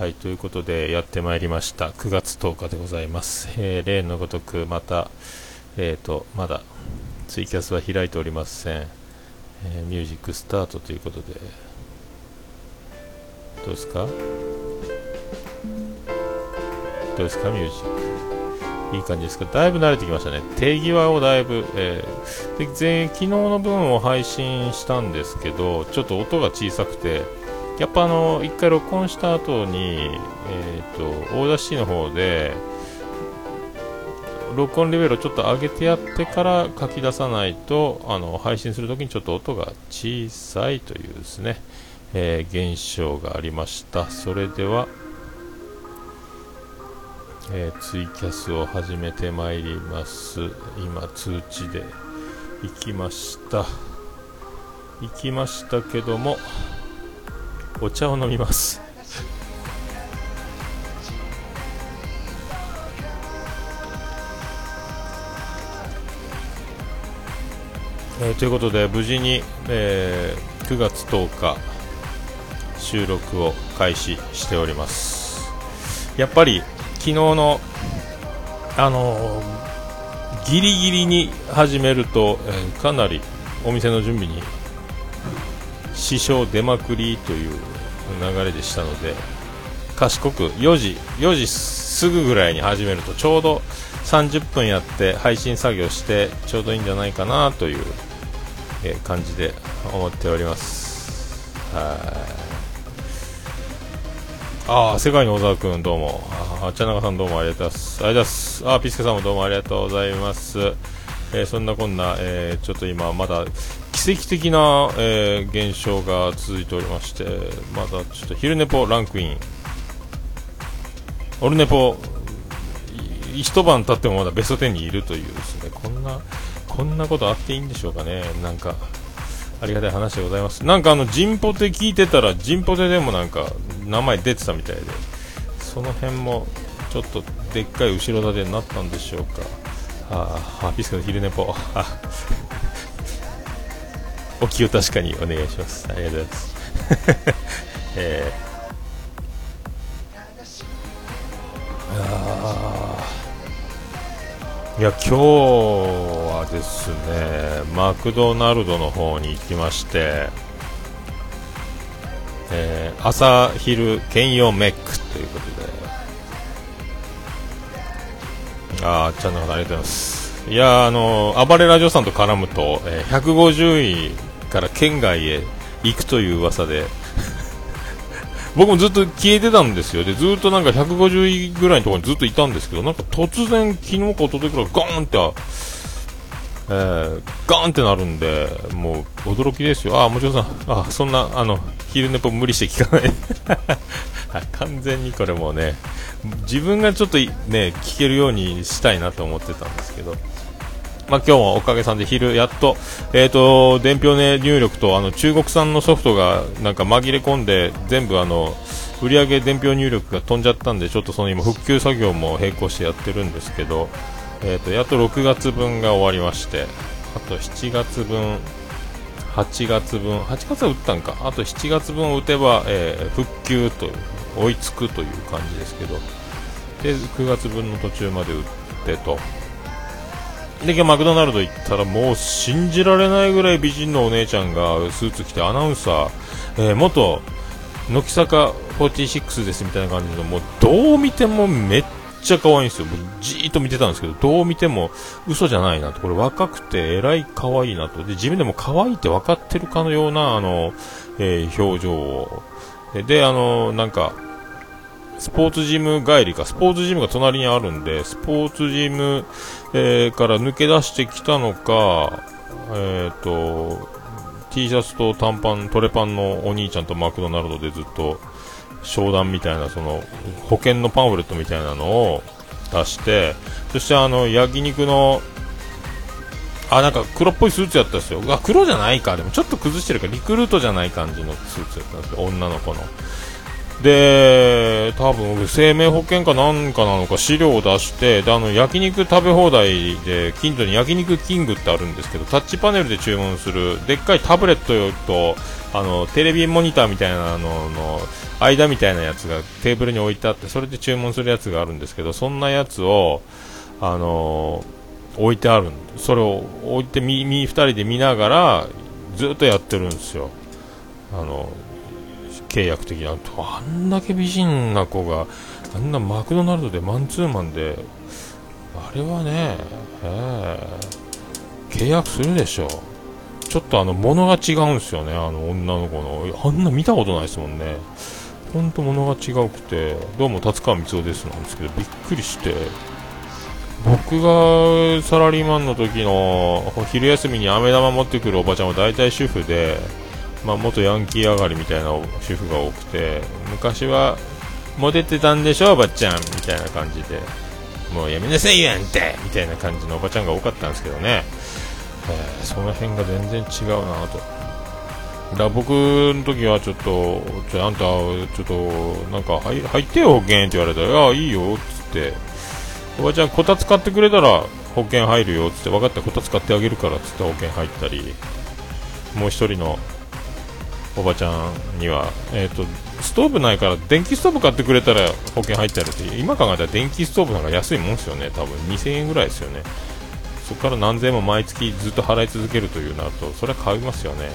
はいということでやってまいりました。9月10日でございます、えー、例のごとくまたえ、ー、とまだツイキャスは開いておりません、えー、ミュージックスタートということで。どうですか？どうですか？ミュージック。いい感じですか？だいぶ慣れてきましたね。手際をだいぶ、えー、で昨日の分を配信したんですけどちょっと音が小さくてやっぱあの1回録音した後に、えーと、オーダーシーの方で録音レベルをちょっと上げてやってから書き出さないとあの配信するときにちょっと音が小さいというですね、えー、現象がありました。それでは、えー、ツイキャスを始めてまいります。今通知で行きました。行きましたけどもお茶を飲みます。えー、ということで無事に、えー、9月10日収録を開始しております。やっぱり昨日のあのー、ギリギリに始めると、えー、かなりお店の準備に支障出まくりという流れでしたので賢く4時4時すぐぐらいに始めるとちょうど30分やって配信作業してちょうどいいんじゃないかなという、え感じで思っております。ああ世界の小沢君どうも。あ茶中さんどうもありがとうございます。ありがとうございますあピスケさんもどうもありがとうございます。えー、そんなこんな、えー、ちょっと今まだ奇跡的な、えー、現象が続いておりましてまだちょっと昼寝ぽランクイン。オルネポ一晩経ってもまだベスト10にいるというですね。こんなこんなことあっていいんでしょうかね。なんかありがたい話でございます。なんかあのジンポテ聞いてたらジンポテでもなんか名前出てたみたいで。その辺もちょっとでっかい後ろ盾になったんでしょうか。ああピスケの昼寝ぽ。お気を確かにお願いします。ありがとうございます。えー、いや今日はですねマクドナルドの方に行きまして、えー、朝昼兼用メックということでああちゃんの方ありがとうございますいやあの暴れラジオさんと絡むと、えー、150位から県外へ行くという噂で。僕もずっと消えてたんですよ。でずっとなんか150位ぐらいのところにずっといたんですけどなんか突然昨日か一昨日くらいガーンって、えー、ガーンってなるんでもう驚きですよ。あもちろんさんあそんなあの昼寝ぽ無理して聞かない。完全にこれもうね自分がちょっとね聞けるようにしたいなと思ってたんですけど。まあ、今日もおかげさんで昼やっと,、えーと、伝票、ね、入力とあの中国産のソフトがなんか紛れ込んで全部あの売上伝票入力が飛んじゃったんでちょっとその今復旧作業も並行してやってるんですけど、えーと、やっと6月分が終わりましてあと7月分8月分8月は打ったんか。あと7月分を打てば、えー、復旧と追いつくという感じですけど。で9月分の途中まで打ってと。で今日マクドナルド行ったらもう信じられないぐらい美人のお姉ちゃんがスーツ着てアナウンサー、えー、元乃木坂46ですみたいな感じのもうどう見てもめっちゃ可愛いんですよ。じーっと見てたんですけどどう見ても嘘じゃないなと。これ若くてえらい可愛いなと。で自分でも可愛いって分かってるかのようなあの、えー、表情を。であのなんかスポーツジム帰りか、スポーツジムが隣にあるんで、スポーツジム、えー、から抜け出してきたのか、えっ、ー、と、T シャツと短パン、トレパンのお兄ちゃんとマクドナルドでずっと商談みたいな、その、保険のパンフレットみたいなのを出して、そしてあの、焼肉の、あ、なんか黒っぽいスーツやったんですよ。あ、黒じゃないか。でもちょっと崩してるか、リクルートじゃない感じのスーツやったんですよ。女の子の。で多分生命保険かなんかなのか資料を出してであの焼肉食べ放題で近所に焼肉キングってあるんですけどタッチパネルで注文するでっかいタブレットとあのテレビモニターみたいなのの間みたいなやつがテーブルに置いてあってそれで注文するやつがあるんですけどそんなやつをあの置いてあるそれを置いてみ2人で見ながらずっとやってるんですよ。あの契約的なあんだけ美人な子があんなマクドナルドでマンツーマンであれはね、えー、契約するでしょちょっとあの物が違うんですよねあの女の子の。あんな見たことないですもんね。ほんと物が違うくてどうも達川光雄ですなんですけどびっくりして。僕がサラリーマンの時の昼休みに飴玉持ってくるおばちゃんは大体主婦でまあ、元ヤンキー上がりみたいな主婦が多くて昔はモテてたんでしょおばちゃんみたいな感じで。もうやめなさいよあんたみたいな感じのおばちゃんが多かったんですけどね、えー、その辺が全然違うなと。だ僕の時はちょっとちょあんたちょっとなんか入入ってよ保険って言われたらああいいよっつって。おばちゃんこたつ買ってくれたら保険入るよっつって。分かったこたつ買ってあげるからっつって保険入ったり。もう1人のおばちゃんには、えーと、ストーブないから電気ストーブ買ってくれたら保険入ってあるって今考えたら電気ストーブなんか安いもんですよね。多分2000円ぐらいですよね。そこから何千円も毎月ずっと払い続けるというなるとそれは買いますよね、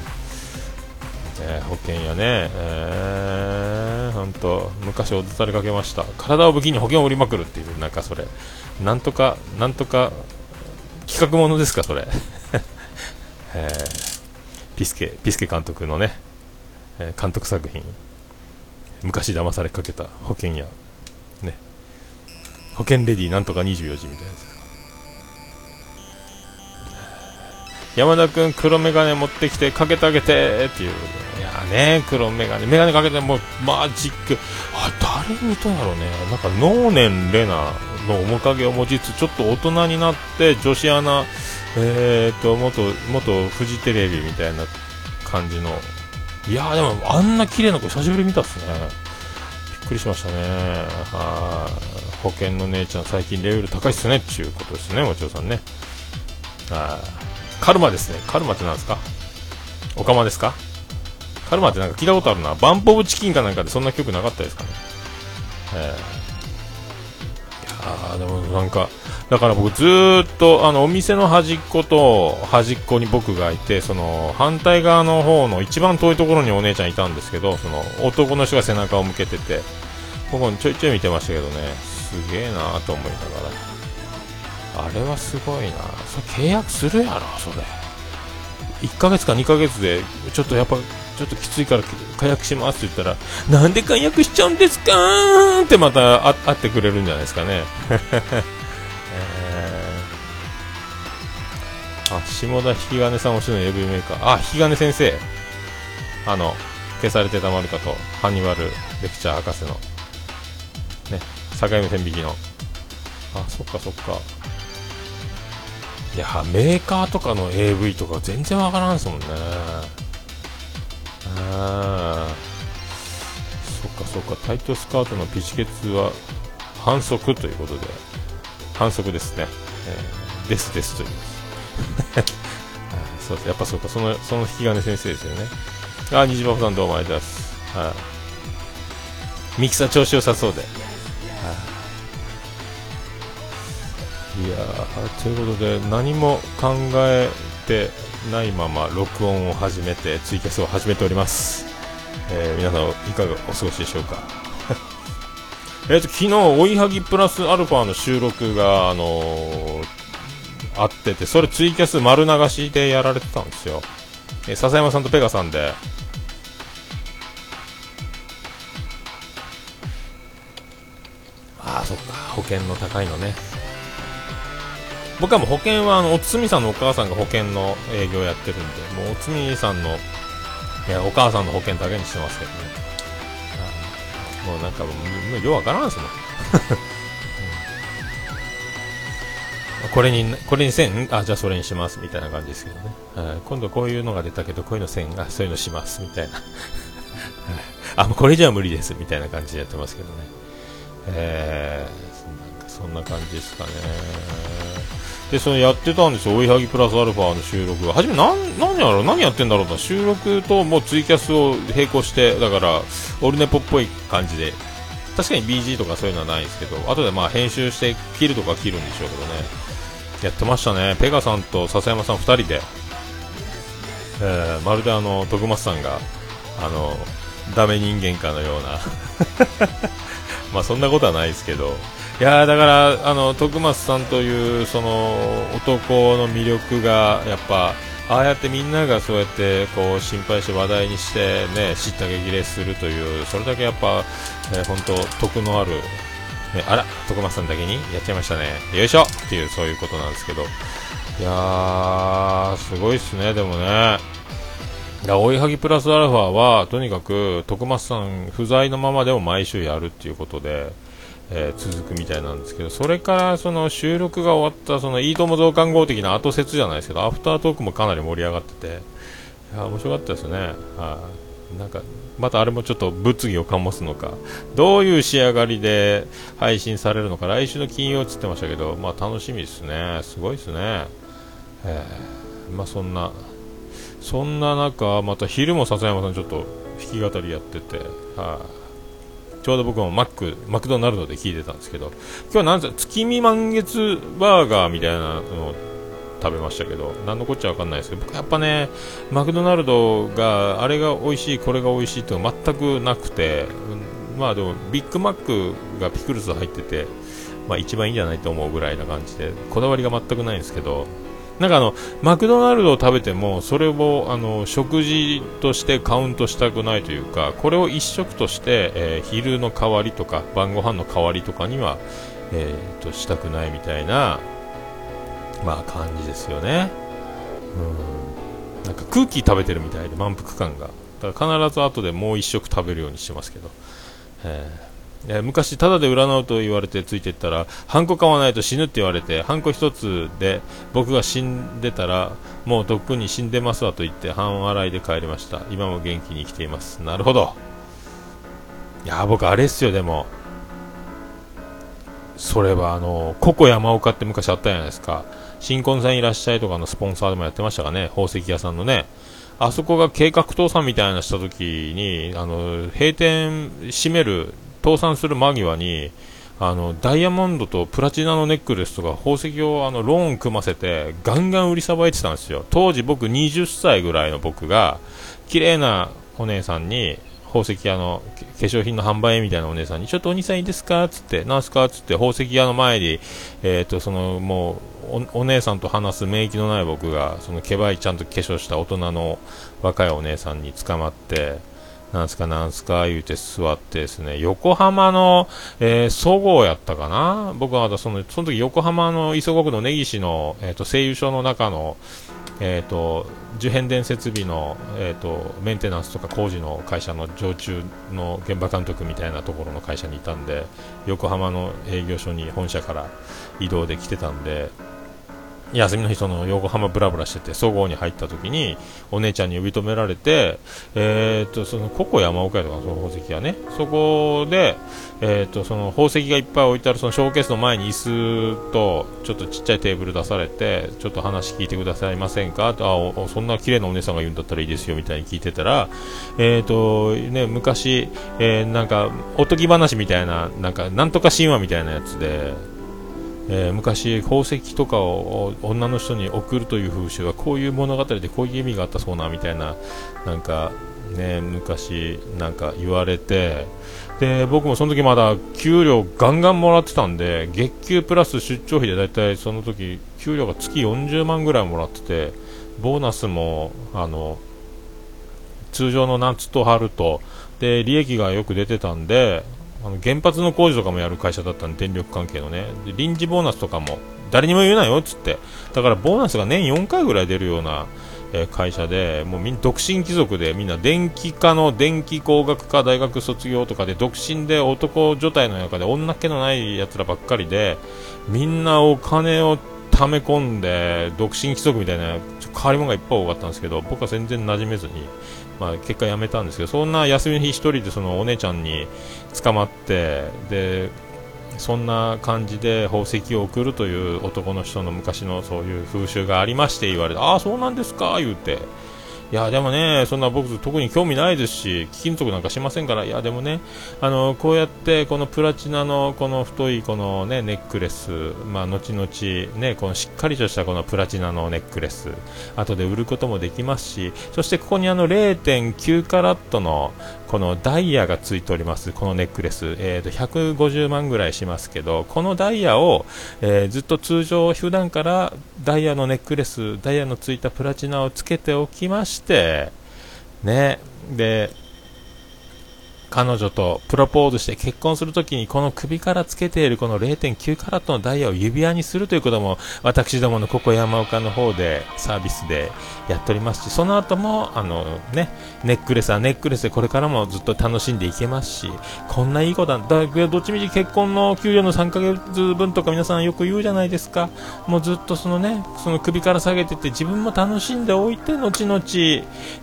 えー、保険やね、えー、本当昔おずされかけました。体を武器に保険を売りまくるっていうなんかそれ。なんとかなんとか企画ものですかそれ、えー、ピスケピスケ監督のね。えー、監督作品昔騙されかけた保険屋。ね。保険レディなんとか24時みたいなやつ。山田君黒メガネ持ってきてかけてあげてっていういやね黒メガネメガネかけてもうマジック。あ誰に似たんだろうね。なんか能年レナの面影を持ちつつちょっと大人になって女子アナえーと元元フジテレビみたいな感じのいやでもあんな綺麗な子久しぶり見たっすね。びっくりしましたね。はい。保険の姉ちゃん最近レベル高いっすねっていうことですねもちろさんね。あカルマですね。カルマってなんですか？オカマですか？カルマってなんか聞いたことあるな。バンポブチキンかなんかでそんな曲なかったですかね。えー、いやでもなんかだから僕ずっとあのお店の端っこと端っこに僕がいてその反対側の方の一番遠いところにお姉ちゃんいたんですけどその男の人が背中を向けててここにちょいちょい見てましたけどねすげえなと思いながら。あれはすごいなそれ契約するやろそれ。1ヶ月か2ヶ月でちょっとやっぱちょっときついから解約しますって言ったらなんで解約しちゃうんですかーってまた会ってくれるんじゃないですかね。あ、下田引き金さん推しの AV メーカー。あ、引き金先生。あの、消されてたまるかと、ハニバルレクチャー博士の、ね、境目線引きの。あ、そっかそっか。いや、メーカーとかの AV とか全然わからんすもんね。あそっかそっか、タイトスカートのピチケツは反則ということで、反則ですね。えー、ですですと言います。そうです。やっぱそうか。そのその引き金先生ですよね。あ虹パパさんどうもありがとうございます。はい。ミキサー調子良さそうで。はい。やということで何も考えてないまま録音を始めてツイキャスを始めております、えー、皆さんいかがお過ごしでしょうか？えっと昨日追いはぎプラスアルファの収録があのーあってて、それツイキャス丸流しでやられてたんですよ。え笹山さんとペガさんで。ああ、そっか。保険の高いのね。僕はもう保険は、あの、おつみさんのお母さんが保険の営業やってるんで、もうおつみさんの、いや、お母さんの保険だけにしてますけどね。もうなんかもう、ようわからんすもん。これに、これに1000、あ、じゃあそれにします、みたいな感じですけどね。はい、今度こういうのが出たけど、こういうの1000、あ、そういうのします、みたいな。あ、もうこれ以上は無理です、みたいな感じでやってますけどね。えー、そんな感じですかね。で、そのやってたんですよ、追いはぎプラスアルファの収録。はじめ、なん、何やろ、何やってんだろうな、収録ともうツイキャスを並行して、だから、オルネポっぽい感じで、確かに BG とかそういうのはないですけど、後でまあ編集して切るとか切るんでしょうけどね、やってましたね、ペガさんと笹山さん2人で、えー、まるであの、徳松さんが、あの、ダメ人間かのような。まあそんなことはないですけど、いやだから、あの、徳松さんというその男の魅力がやっぱああやってみんながそうやってこう心配して話題にしてね知った激励するというそれだけやっぱ、えー、本当得のある、ね、あら徳松さんだけにやっちゃいましたね。よいしょ。っていうそういうことなんですけど。いやーすごいっすねでもね。追いはぎプラスアルファはとにかく徳松さん不在のままでも毎週やるっていうことでえー、続くみたいなんですけど、それからその収録が終わったそのいいとも増刊号的な後説じゃないですけど、アフタートークもかなり盛り上がってて、いや面白かったですね。はあ、なんかまたあれもちょっと物議を醸すのか、どういう仕上がりで配信されるのか、来週の金曜っつってましたけど、まあ楽しみですね。すごいですね。え、まあそんな、そんな中、また昼も笹山さんちょっと弾き語りやってて、はい、あ、ちょうど僕もマック、マクドナルドで聞いてたんですけど、今日はなん月見満月バーガーみたいなのを食べましたけど、何のこっちゃわかんないですけど、僕やっぱね、マクドナルドが、あれが美味しい、これが美味しいっていうのは全くなくて、うんまあでも、ビッグマックがピクルス入ってて、まあ一番いいんじゃないと思うぐらいな感じで、こだわりが全くないんですけど、なんかあの、マクドナルドを食べても、それをあの食事としてカウントしたくないというか、これを一食として、えー、昼の代わりとか、晩ご飯の代わりとかには、えー、としたくないみたいな、まあ感じですよね。うん。なんか空気食べてるみたいで、満腹感が。だから必ず後でもう一食食べるようにしてますけど。えー、昔、ただで占うと言われてついていったら、ハンコ買わないと死ぬって言われて、ハンコ一つで僕が死んでたら、もうとっくに死んでますわと言って、半笑いで帰りました。今も元気に生きています。なるほど。いや僕、あれっすよ、でも。それは、あの、ココ山岡って昔あったじゃないですか。新婚さんいらっしゃいとかのスポンサーでもやってましたかね。宝石屋さんのね。あそこが計画倒産みたいなした時に、あの、閉店閉める倒産する間際にあのダイヤモンドとプラチナのネックレスとか宝石をあのローン組ませてガンガン売りさばいてたんですよ当時僕20歳ぐらいの僕が綺麗なお姉さんに宝石屋の化粧品の販売みたいなお姉さんにちょっとお兄さんいいですか？つってなんすか？つって宝石屋の前にえっ、ー、とそのもうお姉さんと話す免疫のない僕がそのけばいちゃんと化粧した大人の若いお姉さんに捕まってなんすかなんすか言うて座ってですね、横浜の、えー、総合やったかな？僕はまだその、その時横浜の磯子区の根岸の、えっ、ー、と、製油所の中の、えっ、ー、と、受変電設備の、えっ、と、メンテナンスとか工事の会社の常駐の現場監督みたいなところの会社にいたんで、横浜の営業所に本社から移動で来てたんで、休みの日その横浜ブラブラしてて総合に入った時にお姉ちゃんに呼び止められて、えー、とそのココ山岡屋とかその宝石がねそこで、えー、とその宝石がいっぱい置いてあるそのショーケースの前に椅子とちょっとちっちゃいテーブル出されてちょっと話聞いてくださいませんか？とあそんな綺麗なお姉さんが言うんだったらいいですよみたいに聞いてたら、えーとね、昔、え、なんかおとぎ話みたいななんかなんとか神話みたいなやつで。えー、昔、宝石とかを女の人に送るという風習はこういう物語でこういう意味があったそうなみたいななんか、ね、昔なんか言われてで僕もその時まだ給料ガンガンもらってたんで月給プラス出張費でだいたいその時給料が月40万ぐらいもらっててボーナスもあの通常の夏と春とで利益がよく出てたんであの原発の工事とかもやる会社だったんで電力関係のね。で臨時ボーナスとかも誰にも言うなよっつって。だからボーナスが年4回ぐらい出るような、え、会社でもうみん独身貴族でみんな電気科の電気工学科大学卒業とかで独身で男女体の中で女気のないやつらばっかりでみんなお金を溜め込んで独身貴族みたいな変わり者がいっぱい多かったんですけど僕は全然馴染めずにまあ、結果やめたんですけど、そんな休みの日1人でそのお姉ちゃんに捕まって、でそんな感じで宝石を送るという男の人の昔のそういう風習がありまして言われて、ああ、そうなんですか、言うて。いやでもね、そんな僕、特に興味ないですし、貴金属なんかしませんから、いやでもね、あのこうやってこのプラチナのこの太いこの、ね、ネックレス、まあ、後々、ね、このしっかりとしたこのプラチナのネックレス、後で売ることもできますし、そしてここにあの0.9カラットのこのダイヤがついております、このネックレス、えー、と150万ぐらいしますけど、このダイヤを、えー、ずっと通常、普段からダイヤのネックレス、ダイヤのついたプラチナをつけておきまして、ね、で、彼女とプロポーズして結婚するときにこの首からつけているこの0.9カラットのダイヤを指輪にするということも私どものここ山岡の方でサービスでやっておりますしその後もあのねネックレスはネックレスでこれからもずっと楽しんでいけますしこんないい子だだどっちみち結婚の給料の3ヶ月分とか皆さんよく言うじゃないですか。もうずっとそのねその首から下げてて自分も楽しんでおいて後々、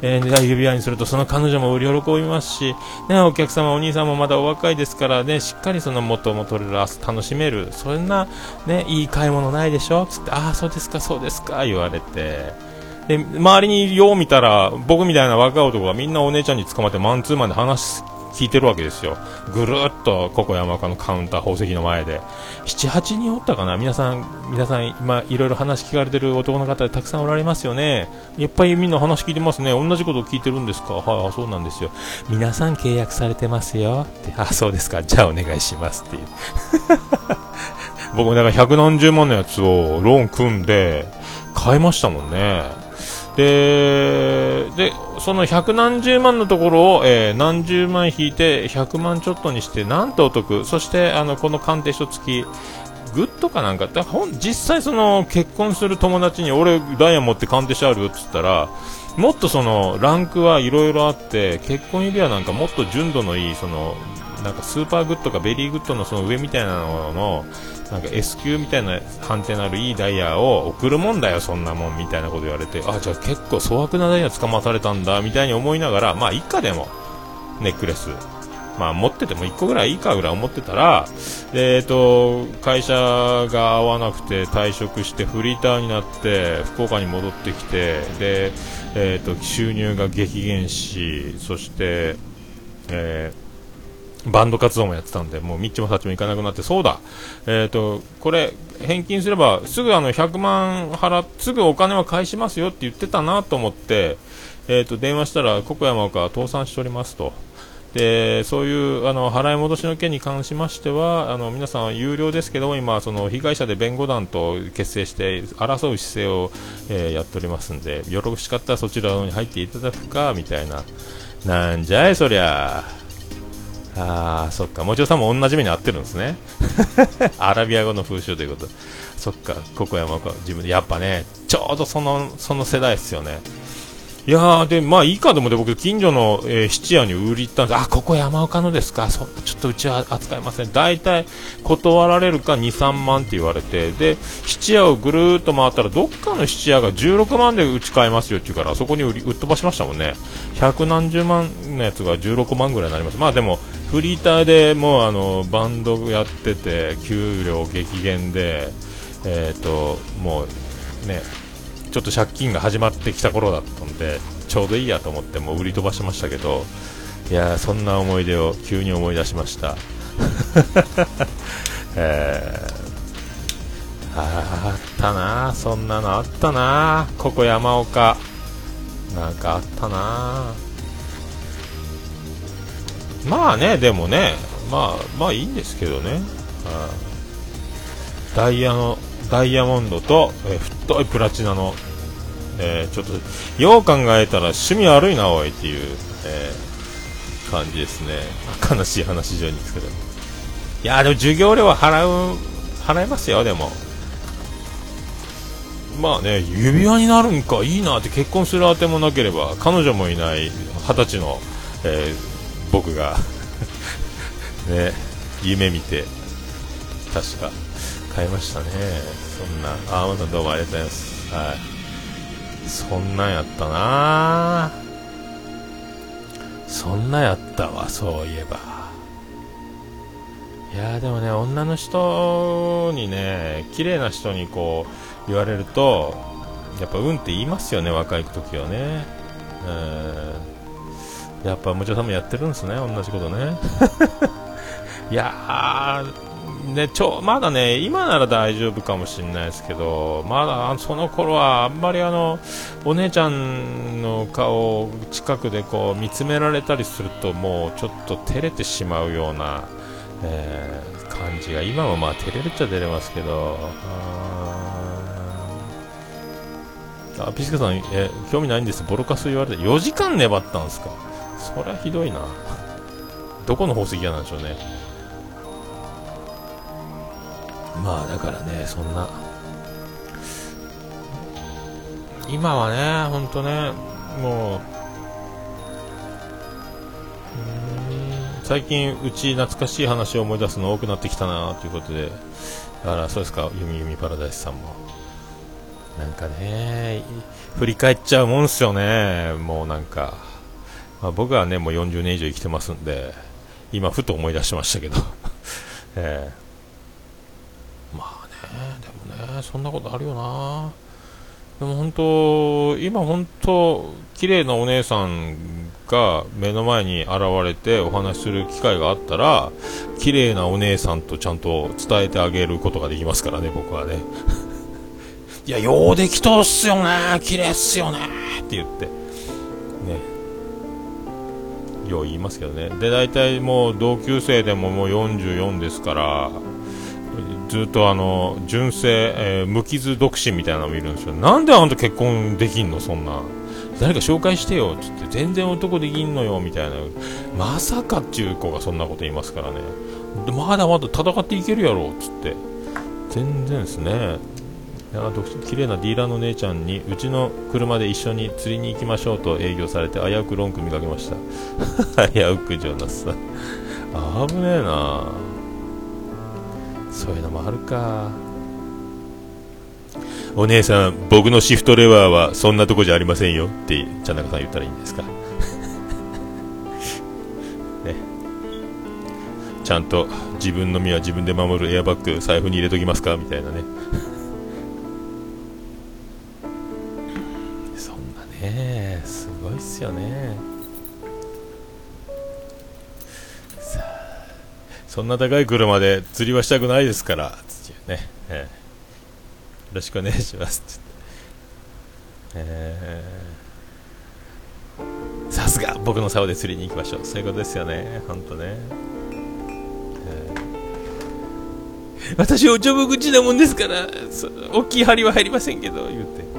えー、指輪にするとその彼女も喜びますし、ね、お客客様、お兄さんもまだお若いですからね、しっかりその元も取れる、明日楽しめる、そんなね、いい買い物ないでしょ？つって、ああ、そうですか、そうですか、言われて。で、周りによう見たら、僕みたいな若い男がみんなお姉ちゃんに捕まってマンツーマンで話聞いてるわけですよ。ぐるっと、ここ山岡のカウンター、宝石の前で。7、8人おったかな？皆さん、皆さん、今、いろいろ話聞かれてる男の方でたくさんおられますよね。いっぱいみんな話聞いてますね。同じこと聞いてるんですか？はい、あ、そうなんですよ。皆さん契約されてますよ。って、あ、そうですか。じゃあお願いしますっていう。僕、だから百何十万のやつをローン組んで、買いましたもんね。で、で、その百何十万のところを、えー、何十万引いて100万ちょっとにして、なんとお得。そして、あの、この鑑定書付き、 good かなんかって実際その結婚する友達に俺ダイヤ持って鑑定してあるよって言ったらもっとそのランクはいろいろあって結婚指輪なんかもっと純度のいいそのなんか super good か very good のその上みたいなののなんか S 級みたいな判定のあるいいダイヤを送るもんだよ、そんなもんみたいなこと言われて、あ、じゃあ結構粗悪なダイヤ捕まされたんだみたいに思いながら、まあ、一家でもネックレス、まあ、持ってても1個ぐらいいいかぐらい思ってたら、えーと、会社が合わなくて退職してフリーターになって福岡に戻ってきてで、えーと収入が激減しそして、えーバンド活動もやってたんで、もうみっちもさっちも行かなくなって、そうだ、えっ、ー、と、これ、返金すれば、すぐあの、100万払すぐお金は返しますよって言ってたなと思って、えっ、ー、と、電話したら、国山岡倒産しておりますと。で、そういう、あの、払い戻しの件に関しましては、あの、皆さん有料ですけども、今、その、被害者で弁護団と結成して、争う姿勢を、えー、やっておりますんで、よろしかったらそちらに入っていただくか、みたいな。なんじゃい、そりゃ。ああ、そっか。もちろさんも同じ目に遭ってるんですね。アラビア語の風習ということ。そっか、ココ山か、自分で。やっぱね、ちょうどその、その世代ですよね。いやー、で、まあいいかと思って僕、近所の、えー、質屋に売り行ったんです。あ、ここ山岡のですか？そちょっとうちは扱いません。大体、断られるか2、3万って言われて、で、質屋をぐるーっと回ったら、どっかの質屋が16万でうち買えますよって言うから、そこに売り、売っ飛ばしましたもんね。百何十万のやつが16万ぐらいになります。まあでも、フリーターでもうあの、バンドやってて、給料激減で、えっ、ー、と、もう、ね、ちょっと借金が始まってきた頃だったんでちょうどいいやと思ってもう売り飛ばしましたけどいやそんな思い出を急に思い出しました。えー、あったなそんなのあったなここ山岡。なんかあったな。まあねでもねまあまあいいんですけどねダイヤのダイヤモンドと、えー、太いプラチナの、えー、ちょっと、よう考えたら趣味悪いな、おいっていう、えー、感じですね。悲しい話上にですけど。いやでも授業料は払う、払いますよ、でも。まあね、指輪になるんか、いいなって結婚するあてもなければ、彼女もいない二十歳の、えー、僕が ね、夢見て、確か、買いましたね。そんな。あまたどうもありがとうございます。はい。そんなんやったな。そんなやったわそういえば。いやでもね女の人にね綺麗な人にこう言われるとやっぱうんって言いますよね若い時はね。うん。やっぱもちろんさんもやってるんですね同じことね。いやーね、ちょまだね今なら大丈夫かもしれないですけどまだその頃はあんまりあのお姉ちゃんの顔を近くでこう見つめられたりするともうちょっと照れてしまうような、えー、感じが今もまあ照れるっちゃ照れますけどあピスケさんえ興味ないんです。ボロカス言われて4時間粘ったんですか？そりゃひどいな。どこの宝石屋なんでしょうね。まあだからねそんな。今はねほんとねもう最近うち懐かしい話を思い出すの多くなってきたなということでだからそうですかゆみゆみパラダイスさんも。なんかね振り返っちゃうもんすよねもうなんか、まあ、僕はねもう40年以上生きてますんで今ふと思い出しましたけど。えーでもねそんなことあるよな。でも本当今本当綺麗なお姉さんが目の前に現れてお話しする機会があったら綺麗なお姉さんとちゃんと伝えてあげることができますからね僕はね。いやようできとっすよね。綺麗っすよね。って言って。ね。よう言いますけどね。で大体もう同級生でももう44ですからずっとあの純正、えー、無傷独身みたいなのもいるんですよ。なんであんた結婚できんの？そんな。誰か紹介してよ。っつって。全然男できんのよ。みたいな。まさかっていう子がそんなこと言いますからね。まだまだ戦っていけるやろ。っつって。全然ですね。綺麗なディーラーの姉ちゃんにうちの車で一緒に釣りに行きましょうと営業されて危うくロンク見かけました。危うくジョナスさ。ん危ねえな。そういうのもあるか。お姉さん僕のシフトレバーはそんなとこじゃありませんよ。って茶中さん言ったらいいんですか。ね。ちゃんと自分の身は自分で守るエアバッグ財布に入れときますか？みたいなね。ごいっすよね。そんな高い車で釣りはしたくないですから、つってね、えー、よろしくお願いしますって。えー、さすが僕の竿で釣りに行きましょう。そういうことですよね、ほんとね。私、おちょぼ口なもんですから、大きい針は入りませんけど、言うて。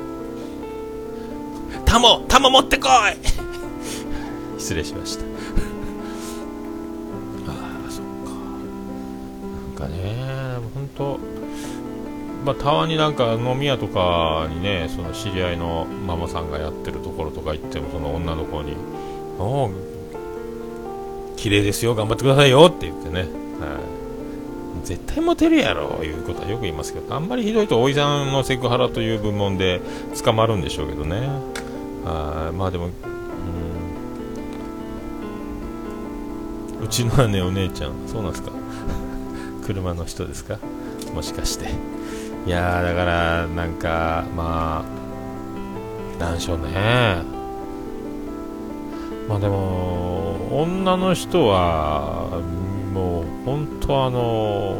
タモ、タモ持ってこい。失礼しました。と、まあ、たまになんか飲み屋とかにね、その知り合いのママさんがやってるところとか行っても、その女の子に、お綺麗ですよ、頑張ってくださいよって言ってね、はい、絶対モテるやろ、いうことはよく言いますけど、あんまりひどいと、おいさんのセクハラという部門で捕まるんでしょうけどね、あまあでも、うん、うちの姉、お姉ちゃん、そうなんですか、車の人ですか？もしかして。いやだからなんかまあなんでしょうね。まあでも女の人はもう本当あの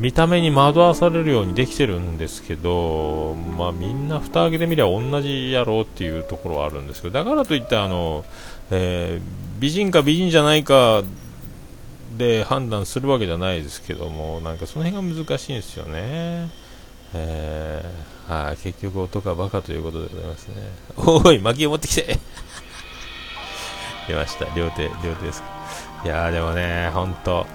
見た目に惑わされるようにできてるんですけど、まあ、みんな蓋開けてみりゃ同じやろうっていうところはあるんですけどだからといってあの、えー、美人か美人じゃないかで判断するわけじゃないですけども、なんかその辺が難しいんですよね。えー、はい、結局男はバカということでございますね。おい、薪を持ってきて 出ました、両手、両手ですか。いやーでもね、ほんと、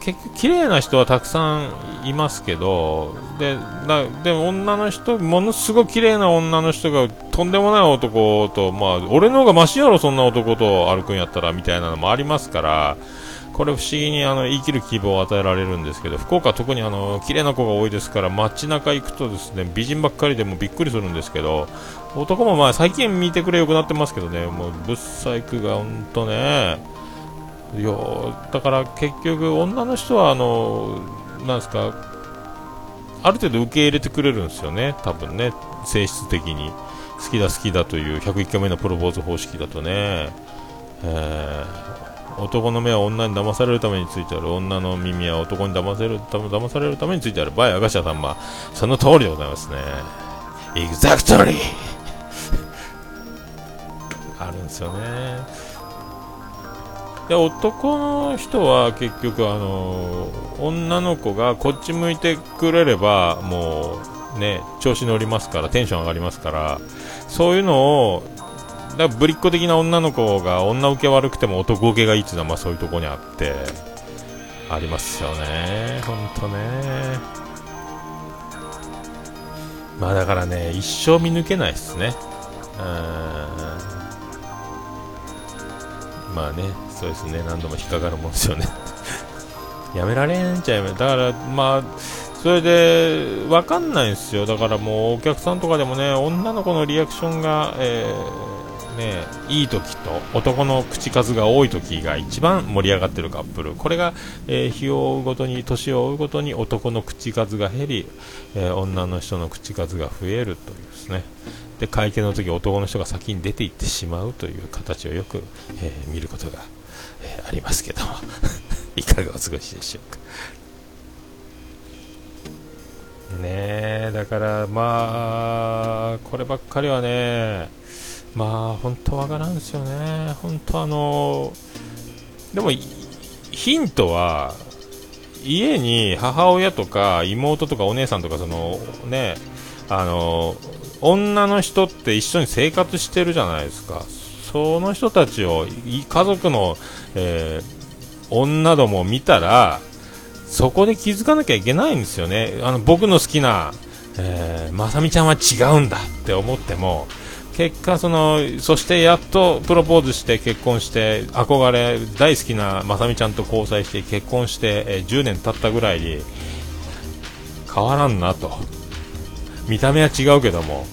結局綺麗な人はたくさんいますけどでだでも女の人ものすごく綺麗な女の人がとんでもない男とまあ俺の方がマシやろそんな男と歩くんやったらみたいなのもありますからこれ不思議にあの生きる希望を与えられるんですけど福岡は特にあの綺麗な子が多いですから街中行くとですね美人ばっかりでもびっくりするんですけど男もまあ最近見てくれよくなってますけどねもうブッサイクが本当ね。いやだから結局女の人はあのなんですかある程度受け入れてくれるんですよね。多分ね。性質的に。好きだ好きだという101回目のプロポーズ方式だとね、えー、男の目は女に騙されるためについてある。女の耳は男に騙せる騙されるためについてある。 by アガシャ様その通りでございますね。 exactly あるんですよね。で男の人は結局あの女の子がこっち向いてくれればもうね調子乗りますからテンション上がりますからそういうのをだぶりっ子的な女の子が女受け悪くても男受けがいいっていうのはまあそういうとこにあってありますよね。本当ね。まあだからね一生見抜けないですね。うん。まあね。そうですね。何度も引っかかるもんですよね。やめられんちゃいめだからまあそれで分かんないんですよ。だからもうお客さんとかでもね女の子のリアクションが、えー、ね、いい時と男の口数が多い時が一番盛り上がってるカップル。これが、えー、日を追うごとに年を追うごとに男の口数が減り、えー、女の人の口数が増えるというですね。で会見の時男の人が先に出ていってしまうという形をよく、え見ることが、えありますけど。も いかがお過ごしでしょうか。ねえだからまあこればっかりはねまあ本当わからんですよね。本当あのでもヒントは家に母親とか妹とかお姉さんとかそのねあの女の人って一緒に生活してるじゃないですか。その人たちを家族の、えー、女ども見たらそこで気づかなきゃいけないんですよね。あの、僕の好きな、えー、まさみちゃんは違うんだって思っても、結果その、そしてやっとプロポーズして結婚して、憧れ、大好きなまさみちゃんと交際して結婚して、えー、10年経ったぐらいに、変わらんなと。見た目は違うけども、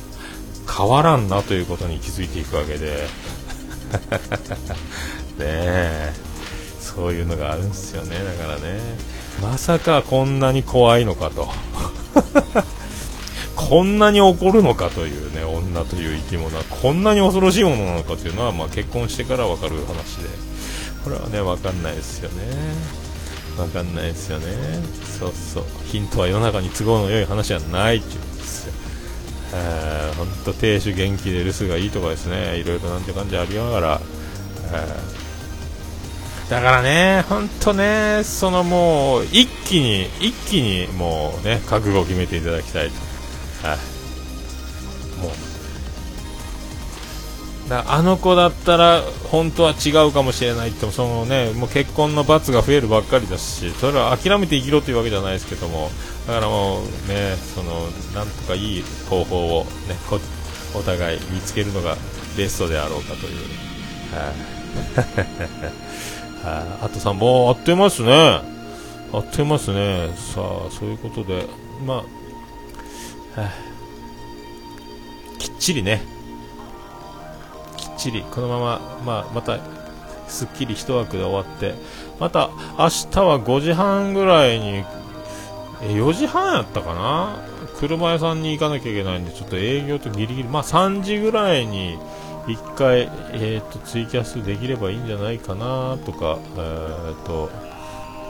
変わらんなということに気づいていくわけで。ねえ、そういうのがあるんですよね、だからね。まさかこんなに怖いのかと。こんなに怒るのかというね女という生き物は。こんなに恐ろしいものなのかというのは、まあ、結婚してから分かる話で。これはね分かんないですよね。分かんないですよね。そうそう。ヒントは世の中に都合の良い話はないっていう。え、ほんと亭主元気で留守がいいとかですねいろいろなんて感じありながらえだからね、本当ね、そのもう、一気に、一気にもうね、覚悟を決めていただきたいと。はい。だあの子だったら、本当は違うかもしれないって、そのね、もう結婚の罰が増えるばっかりだし、それは諦めて生きろというわけじゃないですけども、だからもうね、その、なんとかいい方法をね、お互い見つけるのがベストであろうかという。は、あ あと3本、あっという間ですね。あっという間ですね。さあ、そういうことで、まあ、きっちりね、ちり、このまま、まあ、また、すっきり一枠で終わって、また、明日は5時半ぐらいに、え、4時半やったかな？車屋さんに行かなきゃいけないんで、ちょっと営業とギリギリ、まあ3時ぐらいに、1回、えーと、ツイキャスできればいいんじゃないかなとか、えーと、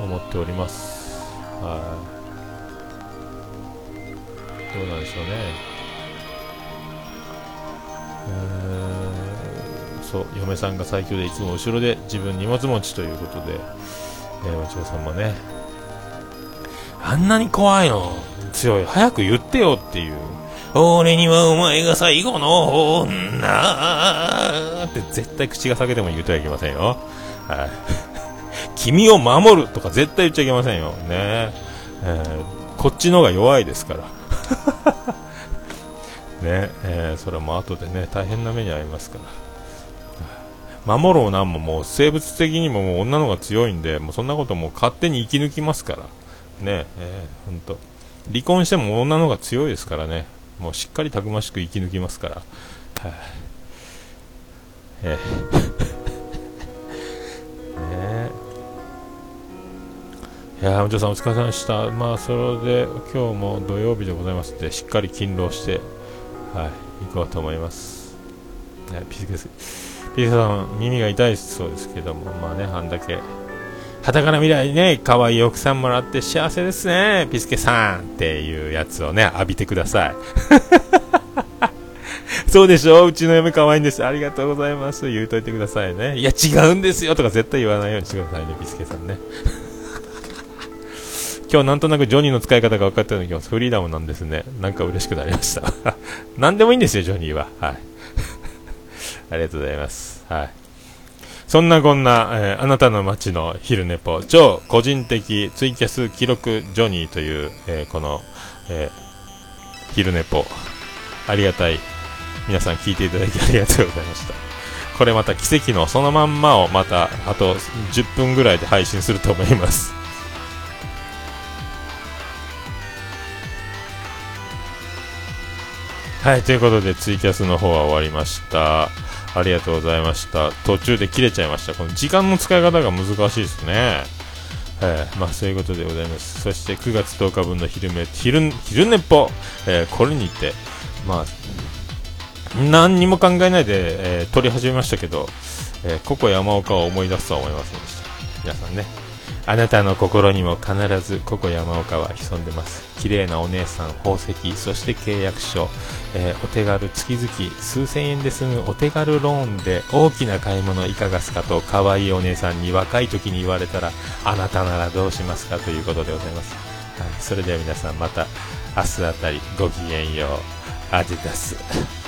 思っております。はい。どうなんでしょうね。えー、そう、嫁さんが最強でいつも後ろで自分荷物持ちということで、えー、お嬢さんもね、あんなに怖いの強い、早く言ってよっていう俺にはお前が最後の女って絶対口が裂けても言ってはいけませんよ。はい。君を守るとか絶対言っちゃいけませんよ。ねえー、こっちの方が弱いですから。ねえー、それも後でね、大変な目に遭いますから。守ろうなんももう生物的にももう女の方が強いんで、もうそんなこともう勝手に生き抜きますから。ねえ、ー、ほんと。離婚しても女の方が強いですからね。もうしっかりたくましく生き抜きますから。はい、あ、え え。いやー、お嬢さんお疲れ様でした。まあ、それで、今日も土曜日でございますので、しっかり勤労して、はい、行こうと思います。はい、ピスケス。ピスさん、耳が痛いそうですけども、まあね、あんだけ、はたから未来ね、可愛い奥さんもらって幸せですね、ピスケさんっていうやつをね、浴びてください。そうでしょうちの嫁可愛いんです。ありがとうございます。言うといてくださいね。いや、違うんですよとか絶対言わないようにしてくださいね、ピスケさんね。今日なんとなくジョニーの使い方が分かったように今日フリーダムなんですね。なんか嬉しくなりました。何でもいいんですよ、ジョニーは。はい。ありがとうございます。はい。そんなこんな、えー、あなたの街の昼寝ぽ、超個人的ツイキャス記録ジョニーという、えー、この、えー、昼寝ぽ、ありがたい。皆さん聞いていただきありがとうございました。これまた奇跡のそのまんまをまたあと10分ぐらいで配信すると思います。はい、ということでツイキャスの方は終わりました。ありがとうございました。途中で切れちゃいました。この時間の使い方が難しいですね。えー、まあそういうことでございます。そして9月10日分の昼め、昼、昼寝っぽ、えー、これにて、まあ、何にも考えないで、えー、撮り始めましたけど、えー、ココ山岡を思い出すとは思いませんでした。皆さんね。あなたの心にも必ずここ山岡は潜んでます綺麗なお姉さん宝石そして契約書、えー、お手軽月々数千円で済むお手軽ローンで大きな買い物いかがすかと可愛いお姉さんに若い時に言われたらあなたならどうしますかということでございます、はい、それでは皆さんまた明日あたりごきげんよう。アディダス。